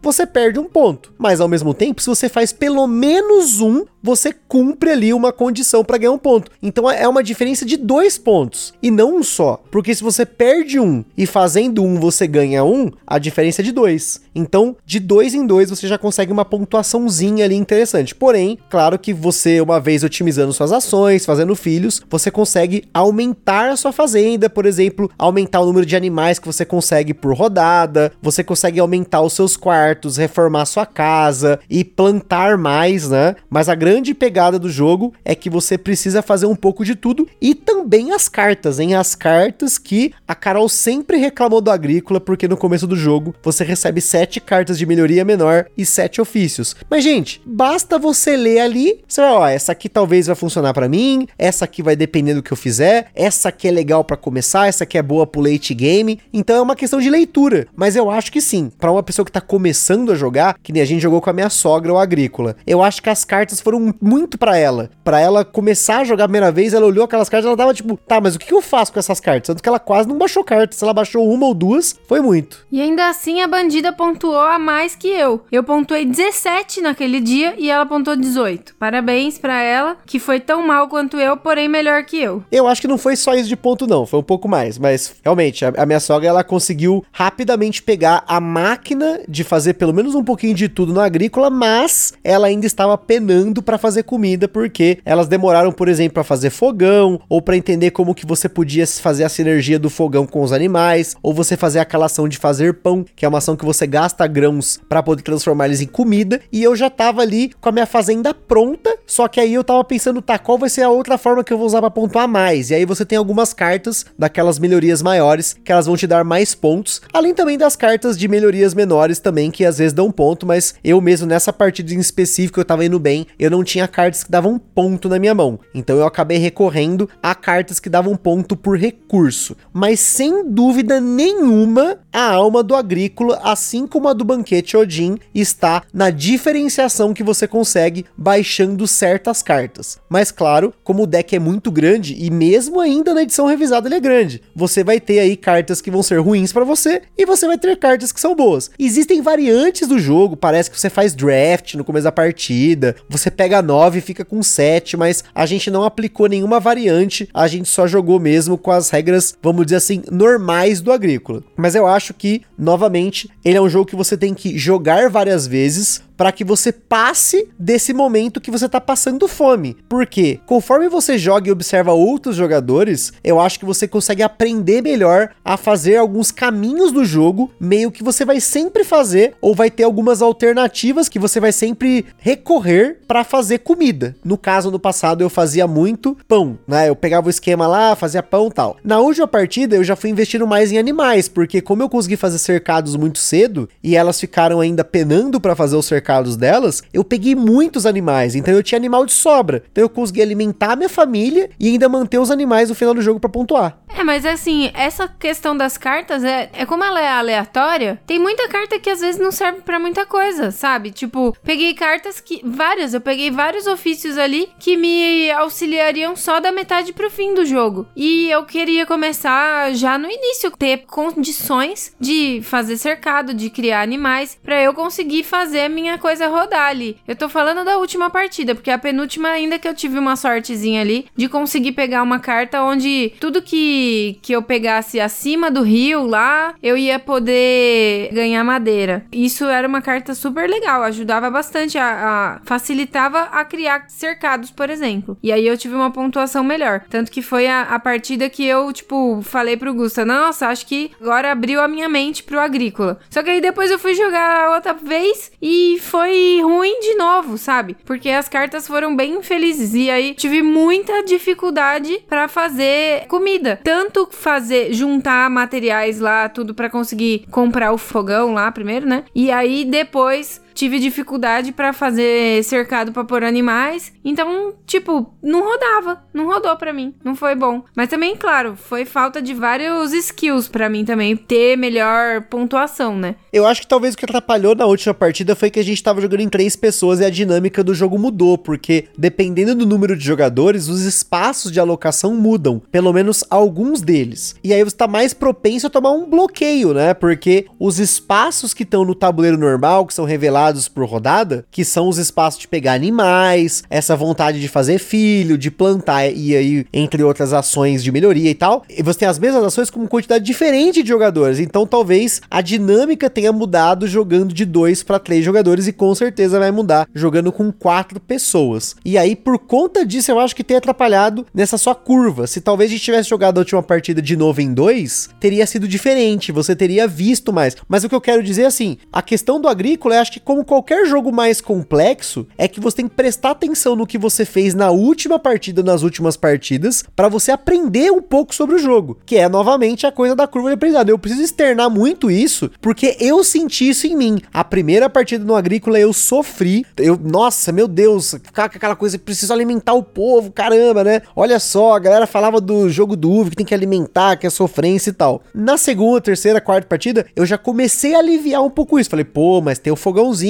você perde um ponto. Mas ao mesmo tempo, se você faz pelo menos um, você cumpre ali uma condição para ganhar um ponto. Então é uma diferença de dois pontos e não um só. Porque se você perde um e fazendo um você ganha um, a diferença é de dois. Então, de dois em dois você já consegue uma pontuaçãozinha ali interessante. Porém, claro que você, uma vez otimizando suas ações, fazendo filhos, você consegue aumentar a sua fazenda, por exemplo, aumentar o número de animais que você consegue por rodada, você consegue aumentar os seus quartos, reformar sua casa e plantar mais, né? Mas a grande pegada do jogo é que você precisa fazer um pouco de tudo e também as cartas, hein? As cartas que a Carol sempre reclamou do Agrícola, porque no começo do jogo você recebe sete cartas de melhoria menor e sete ofícios. Mas, gente, basta você ler ali, você vai, ó, essa aqui talvez vai funcionar para mim, essa aqui vai depender do que eu fizer, essa aqui é legal para começar, essa aqui é boa pro late game. Então é uma questão de leitura. Mas eu acho que sim, para uma pessoa que tá começando a jogar, que nem a gente jogou com a minha sogra o Agrícola, eu acho que as cartas foram muito para ela. para ela começar a jogar a primeira vez, ela olhou aquelas cartas, ela tava tipo, tá, mas o que eu faço com essas cartas? Tanto que ela quase não baixou cartas. Se ela baixou uma ou duas, foi muito. E ainda assim a bandida pontuou a mais que eu. Eu pontuei 17 naquele dia e ela pontuou 18. Parabéns para ela, que foi tão mal quanto eu, porém melhor que eu. Eu acho que não foi só isso de ponto, não. Foi um pouco mais. Mas realmente, a, a minha sogra ela conseguiu rapidamente pegar a máquina de fazer pelo menos um pouquinho de tudo no agrícola, mas ela ainda estava penando para fazer comida porque elas demoraram, por exemplo, para fazer fogão ou para entender como que você podia fazer a sinergia do fogão com os animais, ou você fazer aquela ação de fazer pão, que é uma ação que você gasta grãos para poder transformar eles em comida, e eu já tava ali com a minha fazenda pronta, só que aí eu tava pensando, tá, qual vai ser a outra forma que eu vou usar para pontuar mais? E aí você tem algumas cartas daquelas melhorias maiores que elas vão te dar mais pontos, além também das cartas de melhorias menores também que às vezes dão ponto, mas eu mesmo nessa partida em específico eu tava indo bem, eu não tinha cartas que davam ponto na minha mão. Então eu acabei recorrendo a cartas que davam ponto por recurso. Mas sem dúvida nenhuma, a alma do agrícola, assim como a do banquete Odin, está na diferenciação que você consegue baixando certas cartas. Mas claro, como o deck é muito grande e mesmo ainda na edição revisada ele é grande, você vai ter aí cartas que vão ser ruins para você e você vai ter cartas que são boas. Existem variantes do jogo, parece que você faz draft no começo da partida, você pega 9 e fica com 7, mas a gente não aplicou nenhuma variante, a gente só jogou mesmo com as regras, vamos dizer assim, normais do agrícola. Mas eu acho que, novamente, ele é um jogo que você tem que jogar várias vezes para que você passe desse momento que você tá passando fome. Porque conforme você joga e observa outros jogadores, eu acho que você consegue aprender melhor a fazer alguns caminhos do jogo, meio que você vai sempre fazer ou vai ter algumas alternativas que você vai sempre recorrer para fazer comida. No caso no passado eu fazia muito pão, né? Eu pegava o esquema lá, fazia pão, tal. Na última partida eu já fui investindo mais em animais, porque como eu consegui fazer cercados muito cedo e elas ficaram ainda penando para fazer o cercado cercados delas, eu peguei muitos animais, então eu tinha animal de sobra. Então eu consegui alimentar minha família e ainda manter os animais no final do jogo para pontuar. É, mas assim, essa questão das cartas é, é como ela é aleatória, tem muita carta que às vezes não serve para muita coisa, sabe? Tipo, peguei cartas que várias, eu peguei vários ofícios ali que me auxiliariam só da metade pro fim do jogo. E eu queria começar já no início ter condições de fazer cercado, de criar animais para eu conseguir fazer a minha coisa rodar ali. Eu tô falando da última partida, porque a penúltima ainda que eu tive uma sortezinha ali de conseguir pegar uma carta onde tudo que, que eu pegasse acima do rio lá, eu ia poder ganhar madeira. Isso era uma carta super legal, ajudava bastante a, a facilitava a criar cercados, por exemplo. E aí eu tive uma pontuação melhor. Tanto que foi a, a partida que eu, tipo, falei pro Gusta, nossa, acho que agora abriu a minha mente pro agrícola. Só que aí depois eu fui jogar outra vez e foi ruim de novo, sabe? Porque as cartas foram bem infelizes e aí tive muita dificuldade para fazer comida, tanto fazer juntar materiais lá tudo para conseguir comprar o fogão lá primeiro, né? E aí depois tive dificuldade para fazer cercado para pôr animais. Então, tipo, não rodava, não rodou para mim, não foi bom. Mas também, claro, foi falta de vários skills para mim também ter melhor pontuação, né? Eu acho que talvez o que atrapalhou na última partida foi que a gente tava jogando em três pessoas e a dinâmica do jogo mudou, porque dependendo do número de jogadores, os espaços de alocação mudam, pelo menos alguns deles. E aí você tá mais propenso a tomar um bloqueio, né? Porque os espaços que estão no tabuleiro normal, que são revelados por rodada, que são os espaços de pegar animais, essa vontade de fazer filho, de plantar e aí, entre outras ações de melhoria e tal. E você tem as mesmas ações com quantidade diferente de jogadores. Então talvez a dinâmica tenha mudado jogando de dois para três jogadores e com certeza vai mudar jogando com quatro pessoas. E aí, por conta disso, eu acho que tem atrapalhado nessa sua curva. Se talvez a gente tivesse jogado a última partida de novo em dois, teria sido diferente, você teria visto mais. Mas o que eu quero dizer é assim, a questão do agrícola, eu acho que qualquer jogo mais complexo, é que você tem que prestar atenção no que você fez na última partida, nas últimas partidas, para você aprender um pouco sobre o jogo, que é novamente a coisa da curva de aprendizado. Eu preciso externar muito isso, porque eu senti isso em mim. A primeira partida no agrícola eu sofri, eu, nossa, meu Deus, ficar com aquela coisa, preciso alimentar o povo, caramba, né? Olha só, a galera falava do jogo do UV que tem que alimentar, que é sofrência e tal. Na segunda, terceira, quarta partida, eu já comecei a aliviar um pouco isso. Falei, pô, mas tem o fogãozinho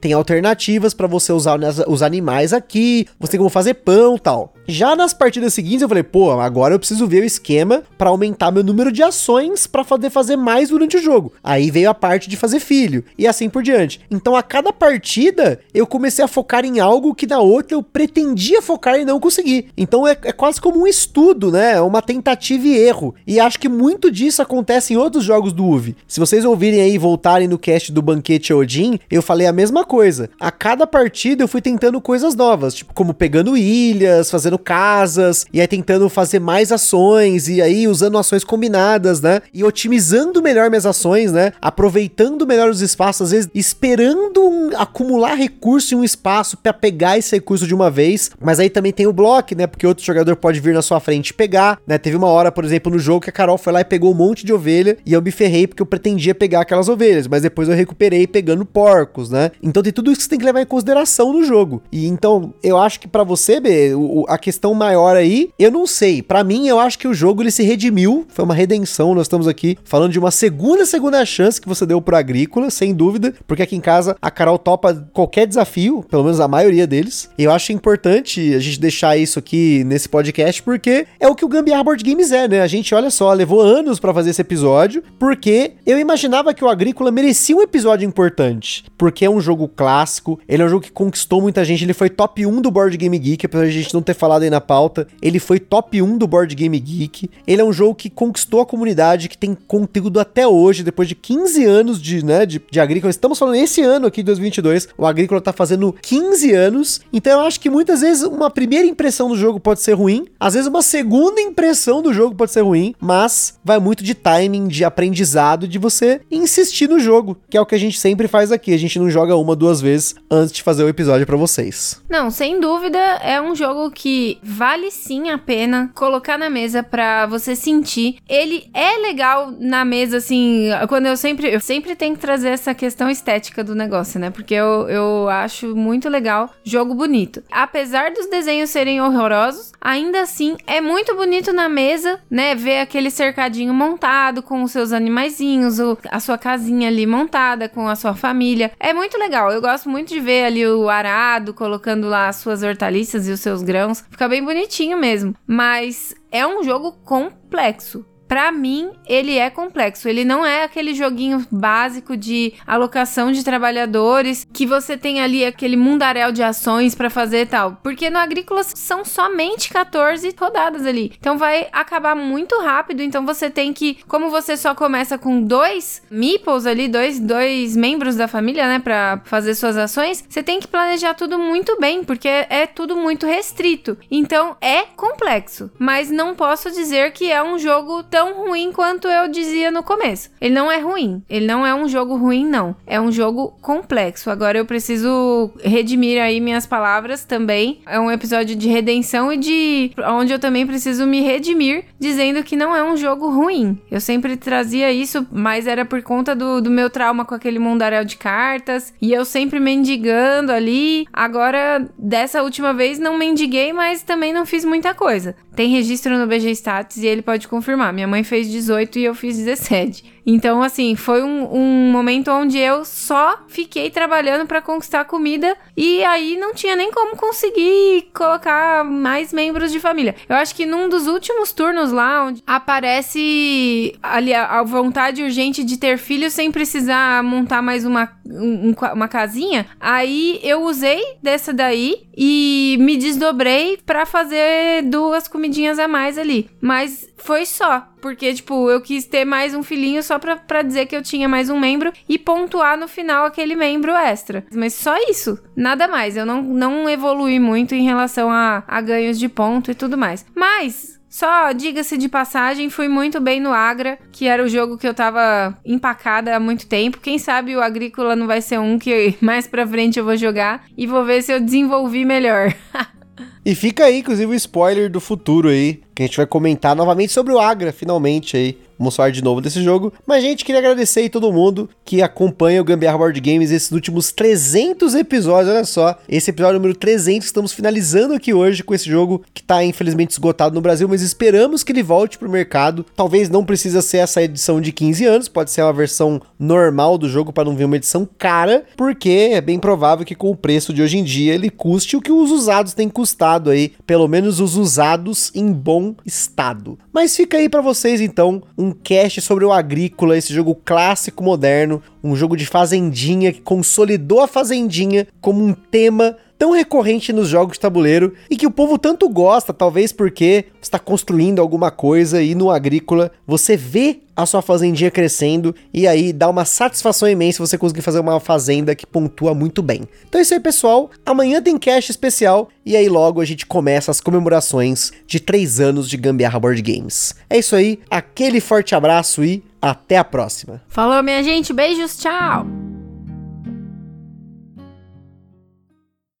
tem alternativas para você usar os animais aqui, você tem como fazer pão tal. Já nas partidas seguintes eu falei, pô, agora eu preciso ver o esquema para aumentar meu número de ações para poder fazer mais durante o jogo. Aí veio a parte de fazer filho e assim por diante. Então a cada partida eu comecei a focar em algo que na outra eu pretendia focar e não consegui. Então é, é quase como um estudo, né? Uma tentativa e erro. E acho que muito disso acontece em outros jogos do UV. Se vocês ouvirem aí voltarem no cast do Banquete Odin, eu falei a mesma coisa. A cada partida eu fui tentando coisas novas, tipo como pegando ilhas, fazendo casas, e aí tentando fazer mais ações, e aí usando ações combinadas, né? E otimizando melhor minhas ações, né? Aproveitando melhor os espaços, às vezes esperando um, acumular recurso em um espaço para pegar esse recurso de uma vez. Mas aí também tem o bloco, né? Porque outro jogador pode vir na sua frente pegar, né? Teve uma hora, por exemplo, no jogo que a Carol foi lá e pegou um monte de ovelha, e eu me ferrei porque eu pretendia pegar aquelas ovelhas, mas depois eu recuperei pegando porcos né? Então tem tudo isso que você tem que levar em consideração no jogo. E então, eu acho que para você, B, o, a questão maior aí, eu não sei. Para mim, eu acho que o jogo ele se redimiu, foi uma redenção. Nós estamos aqui falando de uma segunda, segunda chance que você deu pro Agrícola, sem dúvida, porque aqui em casa a Carol topa qualquer desafio, pelo menos a maioria deles. E eu acho importante a gente deixar isso aqui nesse podcast, porque é o que o Gambiarra Board Games é, né? A gente, olha só, levou anos para fazer esse episódio, porque eu imaginava que o Agrícola merecia um episódio importante. Porque é um jogo clássico, ele é um jogo que conquistou muita gente, ele foi top 1 do Board Game Geek, apesar de a gente não ter falado aí na pauta, ele foi top 1 do Board Game Geek, ele é um jogo que conquistou a comunidade, que tem conteúdo até hoje, depois de 15 anos de, né, de, de Agrícola, estamos falando esse ano aqui, 2022, o Agrícola tá fazendo 15 anos, então eu acho que muitas vezes uma primeira impressão do jogo pode ser ruim, às vezes uma segunda impressão do jogo pode ser ruim, mas vai muito de timing, de aprendizado, de você insistir no jogo, que é o que a gente sempre faz aqui, a gente não joga uma, duas vezes antes de fazer o episódio para vocês. Não, sem dúvida é um jogo que vale sim a pena colocar na mesa para você sentir. Ele é legal na mesa, assim, quando eu sempre, eu sempre tenho que trazer essa questão estética do negócio, né? Porque eu, eu acho muito legal jogo bonito. Apesar dos desenhos serem horrorosos, ainda assim é muito bonito na mesa, né? Ver aquele cercadinho montado com os seus animaizinhos, a sua casinha ali montada com a sua família. É é muito legal. Eu gosto muito de ver ali o arado colocando lá as suas hortaliças e os seus grãos. Fica bem bonitinho mesmo. Mas é um jogo complexo. Para mim, ele é complexo. Ele não é aquele joguinho básico de alocação de trabalhadores que você tem ali aquele mundaréu de ações para fazer e tal. Porque no agrícola são somente 14 rodadas ali. Então vai acabar muito rápido. Então você tem que, como você só começa com dois meeples ali, dois, dois membros da família, né, para fazer suas ações, você tem que planejar tudo muito bem, porque é tudo muito restrito. Então é complexo, mas não posso dizer que é um jogo tão tão ruim quanto eu dizia no começo. Ele não é ruim. Ele não é um jogo ruim, não. É um jogo complexo. Agora eu preciso redimir aí minhas palavras também. É um episódio de redenção e de. onde eu também preciso me redimir, dizendo que não é um jogo ruim. Eu sempre trazia isso, mas era por conta do, do meu trauma com aquele mundaréu de cartas. E eu sempre mendigando ali. Agora, dessa última vez, não mendiguei, mas também não fiz muita coisa. Tem registro no BG Status e ele pode confirmar. Minha mãe fez 18 e eu fiz 17. Então, assim, foi um, um momento onde eu só fiquei trabalhando para conquistar comida e aí não tinha nem como conseguir colocar mais membros de família. Eu acho que num dos últimos turnos lá, onde aparece ali a, a vontade urgente de ter filhos sem precisar montar mais uma, um, uma casinha, aí eu usei dessa daí e me desdobrei para fazer duas comidinhas a mais ali. Mas foi só. Porque, tipo, eu quis ter mais um filhinho só pra, pra dizer que eu tinha mais um membro e pontuar no final aquele membro extra. Mas só isso. Nada mais. Eu não, não evolui muito em relação a, a ganhos de ponto e tudo mais. Mas só diga-se de passagem, fui muito bem no Agra, que era o jogo que eu tava empacada há muito tempo. Quem sabe o Agrícola não vai ser um que mais pra frente eu vou jogar e vou ver se eu desenvolvi melhor. e fica aí, inclusive, o spoiler do futuro aí, que a gente vai comentar novamente sobre o Agra, finalmente aí. Vamos falar de novo desse jogo. Mas, gente, queria agradecer aí todo mundo que acompanha o Gambiarra Board Games esses últimos 300 episódios. Olha só, esse episódio número 300. Estamos finalizando aqui hoje com esse jogo que tá infelizmente esgotado no Brasil, mas esperamos que ele volte pro mercado. Talvez não precisa ser essa edição de 15 anos, pode ser uma versão normal do jogo para não vir uma edição cara, porque é bem provável que com o preço de hoje em dia ele custe o que os usados têm custado aí, pelo menos os usados em bom estado. Mas fica aí para vocês então um cast sobre o Agrícola, esse jogo clássico moderno, um jogo de fazendinha que consolidou a fazendinha como um tema tão recorrente nos jogos de tabuleiro e que o povo tanto gosta, talvez porque está construindo alguma coisa e no agrícola você vê a sua fazendinha crescendo e aí dá uma satisfação imensa você conseguir fazer uma fazenda que pontua muito bem. Então é isso aí, pessoal. Amanhã tem cast especial e aí logo a gente começa as comemorações de 3 anos de Gambiarra Board Games. É isso aí, aquele forte abraço e até a próxima. Falou, minha gente, beijos, tchau!